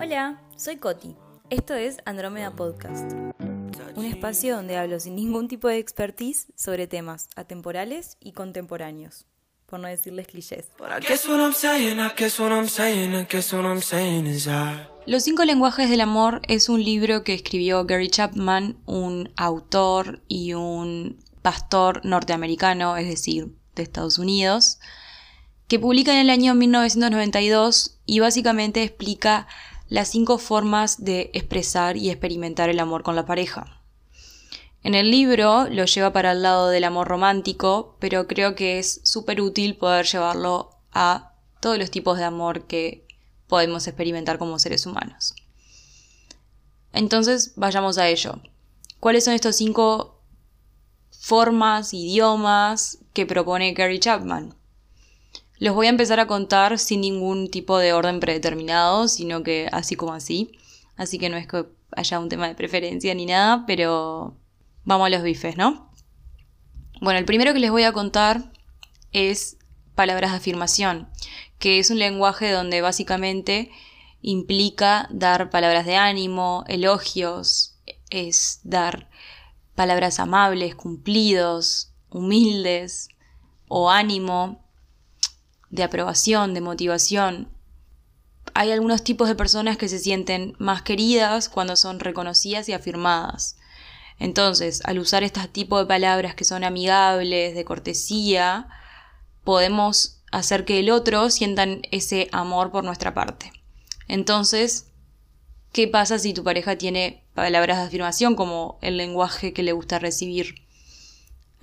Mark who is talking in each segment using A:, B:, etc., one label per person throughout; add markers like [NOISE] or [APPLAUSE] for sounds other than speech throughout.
A: Hola, soy Coti. Esto es Andrómeda Podcast, un espacio donde hablo sin ningún tipo de expertise sobre temas atemporales y contemporáneos, por no decirles clichés. Los cinco lenguajes del amor es un libro que escribió Gary Chapman, un autor y un pastor norteamericano, es decir, de Estados Unidos, que publica en el año 1992 y básicamente explica las cinco formas de expresar y experimentar el amor con la pareja. En el libro lo lleva para el lado del amor romántico, pero creo que es súper útil poder llevarlo a todos los tipos de amor que podemos experimentar como seres humanos. Entonces, vayamos a ello. ¿Cuáles son estos cinco formas, idiomas que propone Gary Chapman? Los voy a empezar a contar sin ningún tipo de orden predeterminado, sino que así como así. Así que no es que haya un tema de preferencia ni nada, pero vamos a los bifes, ¿no? Bueno, el primero que les voy a contar es palabras de afirmación, que es un lenguaje donde básicamente implica dar palabras de ánimo, elogios, es dar palabras amables, cumplidos, humildes o ánimo, de aprobación, de motivación. Hay algunos tipos de personas que se sienten más queridas cuando son reconocidas y afirmadas. Entonces, al usar este tipo de palabras que son amigables, de cortesía, podemos hacer que el otro sientan ese amor por nuestra parte. Entonces, ¿qué pasa si tu pareja tiene palabras de afirmación como el lenguaje que le gusta recibir?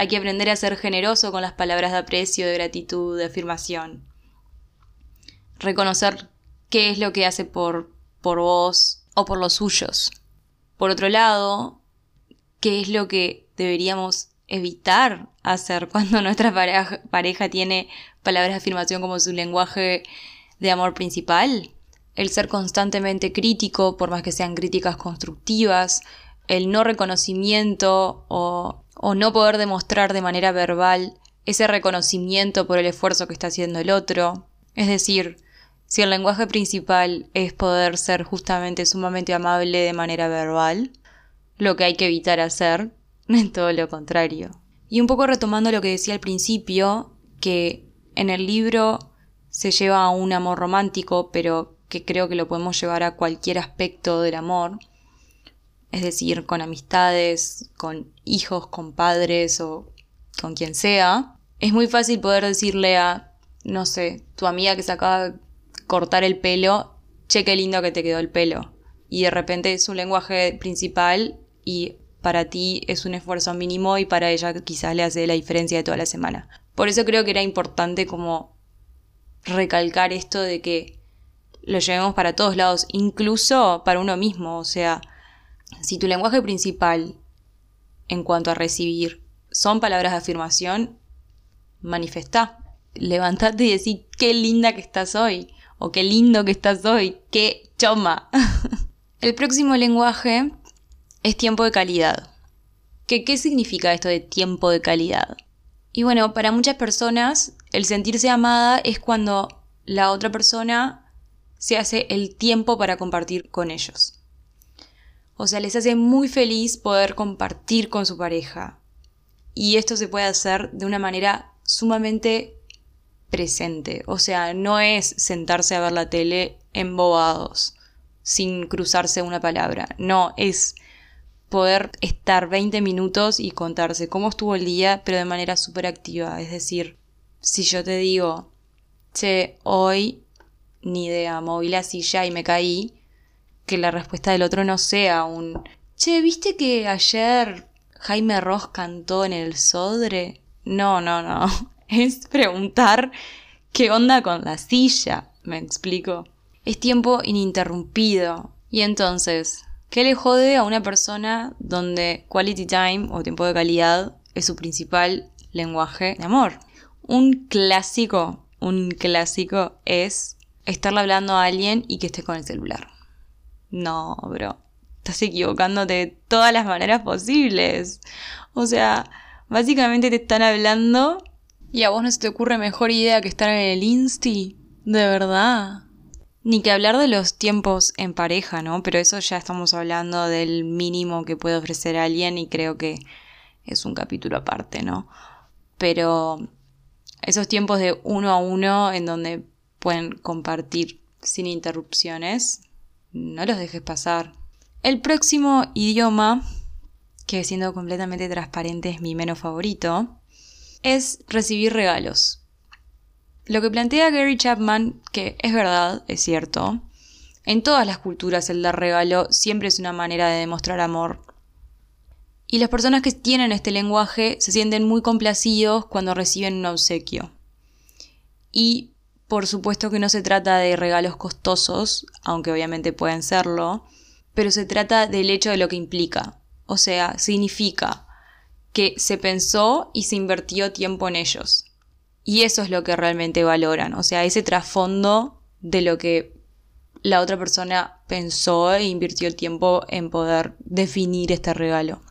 A: Hay que aprender a ser generoso con las palabras de aprecio, de gratitud, de afirmación. Reconocer qué es lo que hace por, por vos o por los suyos. Por otro lado, qué es lo que deberíamos evitar hacer cuando [LAUGHS] nuestra pareja, pareja tiene palabras de afirmación como su lenguaje de amor principal. El ser constantemente crítico, por más que sean críticas constructivas, el no reconocimiento o o no poder demostrar de manera verbal ese reconocimiento por el esfuerzo que está haciendo el otro. Es decir, si el lenguaje principal es poder ser justamente sumamente amable de manera verbal, lo que hay que evitar hacer [LAUGHS] es todo lo contrario. Y un poco retomando lo que decía al principio, que en el libro se lleva a un amor romántico, pero que creo que lo podemos llevar a cualquier aspecto del amor, es decir, con amistades, con hijos, con padres o con quien sea, es muy fácil poder decirle a, no sé, tu amiga que se acaba de cortar el pelo, che, qué lindo que te quedó el pelo. Y de repente es un lenguaje principal y para ti es un esfuerzo mínimo y para ella quizás le hace la diferencia de toda la semana. Por eso creo que era importante como recalcar esto de que lo llevemos para todos lados, incluso para uno mismo, o sea, si tu lenguaje principal en cuanto a recibir son palabras de afirmación, manifestá. Levantate y decir qué linda que estás hoy. O qué lindo que estás hoy. Qué choma. [LAUGHS] El próximo lenguaje es tiempo de calidad. ¿Qué, ¿Qué significa esto de tiempo de calidad? Y bueno, para muchas personas el sentirse amada es cuando la otra persona se hace el tiempo para compartir con ellos. O sea, les hace muy feliz poder compartir con su pareja. Y esto se puede hacer de una manera sumamente presente. O sea, no es sentarse a ver la tele embobados, sin cruzarse una palabra. No, es poder estar 20 minutos y contarse cómo estuvo el día, pero de manera súper activa. Es decir, si yo te digo, che, hoy ni idea, moví la silla y me caí, que la respuesta del otro no sea un, che, ¿viste que ayer Jaime Ross cantó en el Sodre? No, no, no. [LAUGHS] Es preguntar qué onda con la silla, me explico. Es tiempo ininterrumpido. Y entonces, ¿qué le jode a una persona donde quality time o tiempo de calidad es su principal lenguaje de amor? Un clásico, un clásico es estarle hablando a alguien y que esté con el celular. No, bro. Estás equivocándote de todas las maneras posibles. O sea, básicamente te están hablando y a vos no se te ocurre mejor idea que estar en el Insti. De verdad. Ni que hablar de los tiempos en pareja, ¿no? Pero eso ya estamos hablando del mínimo que puede ofrecer alguien y creo que es un capítulo aparte, ¿no? Pero esos tiempos de uno a uno en donde pueden compartir sin interrupciones, no los dejes pasar. El próximo idioma, que siendo completamente transparente es mi menos favorito, es recibir regalos. Lo que plantea Gary Chapman, que es verdad, es cierto, en todas las culturas el dar regalo siempre es una manera de demostrar amor. Y las personas que tienen este lenguaje se sienten muy complacidos cuando reciben un obsequio. Y por supuesto que no se trata de regalos costosos, aunque obviamente pueden serlo, pero se trata del hecho de lo que implica. O sea, significa que se pensó y se invirtió tiempo en ellos. Y eso es lo que realmente valoran. O sea, ese trasfondo de lo que la otra persona pensó e invirtió tiempo en poder definir este regalo.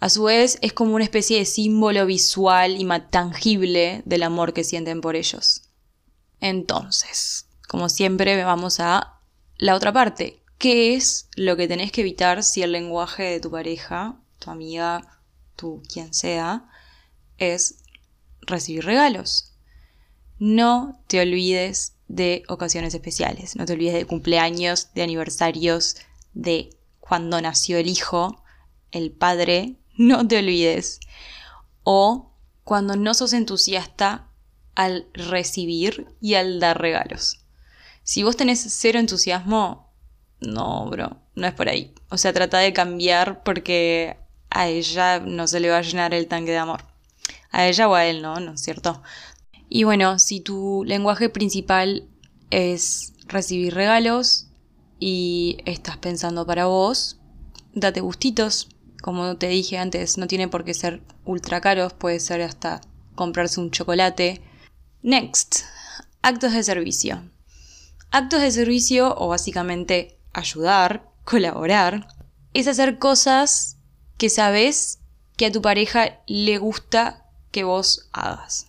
A: A su vez, es como una especie de símbolo visual y tangible del amor que sienten por ellos. Entonces, como siempre, vamos a la otra parte. ¿Qué es lo que tenés que evitar si el lenguaje de tu pareja, tu amiga, tu quien sea, es recibir regalos? No te olvides de ocasiones especiales, no te olvides de cumpleaños, de aniversarios, de cuando nació el hijo, el padre, no te olvides. O cuando no sos entusiasta al recibir y al dar regalos. Si vos tenés cero entusiasmo, no, bro, no es por ahí. O sea, trata de cambiar porque a ella no se le va a llenar el tanque de amor. A ella o a él, ¿no? ¿No es cierto? Y bueno, si tu lenguaje principal es recibir regalos y estás pensando para vos, date gustitos. Como te dije antes, no tiene por qué ser ultra caros, puede ser hasta comprarse un chocolate Next, actos de servicio. Actos de servicio, o básicamente ayudar, colaborar, es hacer cosas que sabes que a tu pareja le gusta que vos hagas.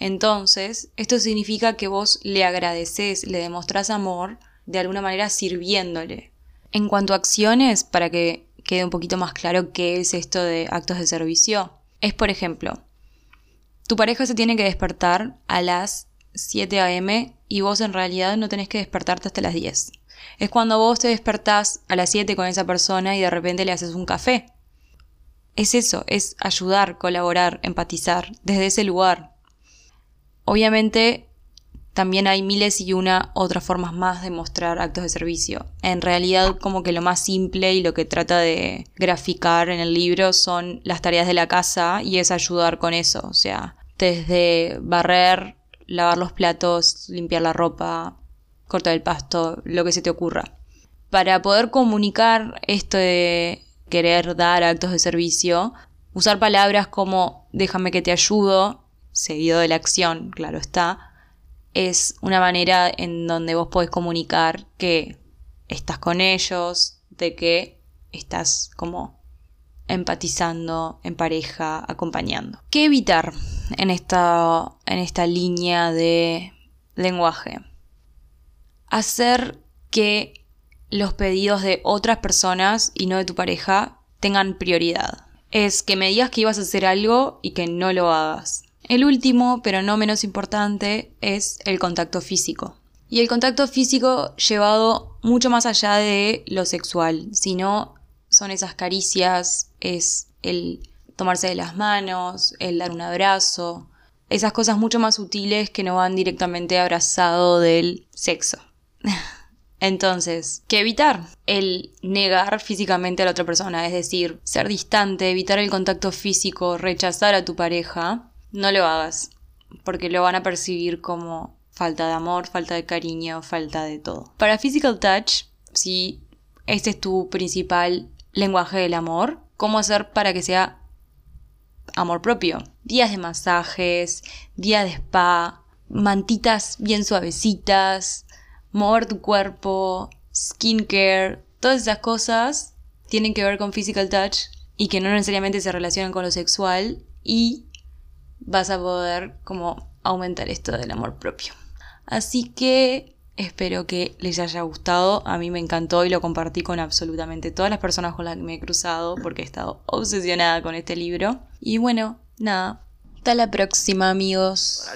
A: Entonces, esto significa que vos le agradeces, le demostrás amor, de alguna manera sirviéndole. En cuanto a acciones, para que quede un poquito más claro qué es esto de actos de servicio, es por ejemplo, tu pareja se tiene que despertar a las 7 a.m. y vos en realidad no tenés que despertarte hasta las 10. Es cuando vos te despertás a las 7 con esa persona y de repente le haces un café. Es eso, es ayudar, colaborar, empatizar desde ese lugar. Obviamente también hay miles y una otras formas más de mostrar actos de servicio. En realidad como que lo más simple y lo que trata de graficar en el libro son las tareas de la casa y es ayudar con eso. O sea, desde barrer, lavar los platos, limpiar la ropa, cortar el pasto, lo que se te ocurra. Para poder comunicar esto de querer dar actos de servicio, usar palabras como déjame que te ayudo, seguido de la acción, claro está, es una manera en donde vos podés comunicar que estás con ellos, de que estás como empatizando en pareja, acompañando. ¿Qué evitar en esta, en esta línea de lenguaje? Hacer que los pedidos de otras personas y no de tu pareja tengan prioridad. Es que me digas que ibas a hacer algo y que no lo hagas. El último, pero no menos importante, es el contacto físico. Y el contacto físico llevado mucho más allá de lo sexual, sino son esas caricias, es el tomarse de las manos, el dar un abrazo, esas cosas mucho más sutiles que no van directamente abrazado del sexo. [LAUGHS] Entonces, ¿qué evitar? El negar físicamente a la otra persona, es decir, ser distante, evitar el contacto físico, rechazar a tu pareja, no lo hagas, porque lo van a percibir como falta de amor, falta de cariño, falta de todo. Para Physical Touch, si este es tu principal lenguaje del amor, ¿cómo hacer para que sea amor propio? Días de masajes, días de spa, mantitas bien suavecitas, mover tu cuerpo, skincare, todas esas cosas tienen que ver con physical touch y que no necesariamente se relacionan con lo sexual y vas a poder como aumentar esto del amor propio. Así que Espero que les haya gustado. A mí me encantó y lo compartí con absolutamente todas las personas con las que me he cruzado porque he estado obsesionada con este libro. Y bueno, nada. Hasta la próxima, amigos.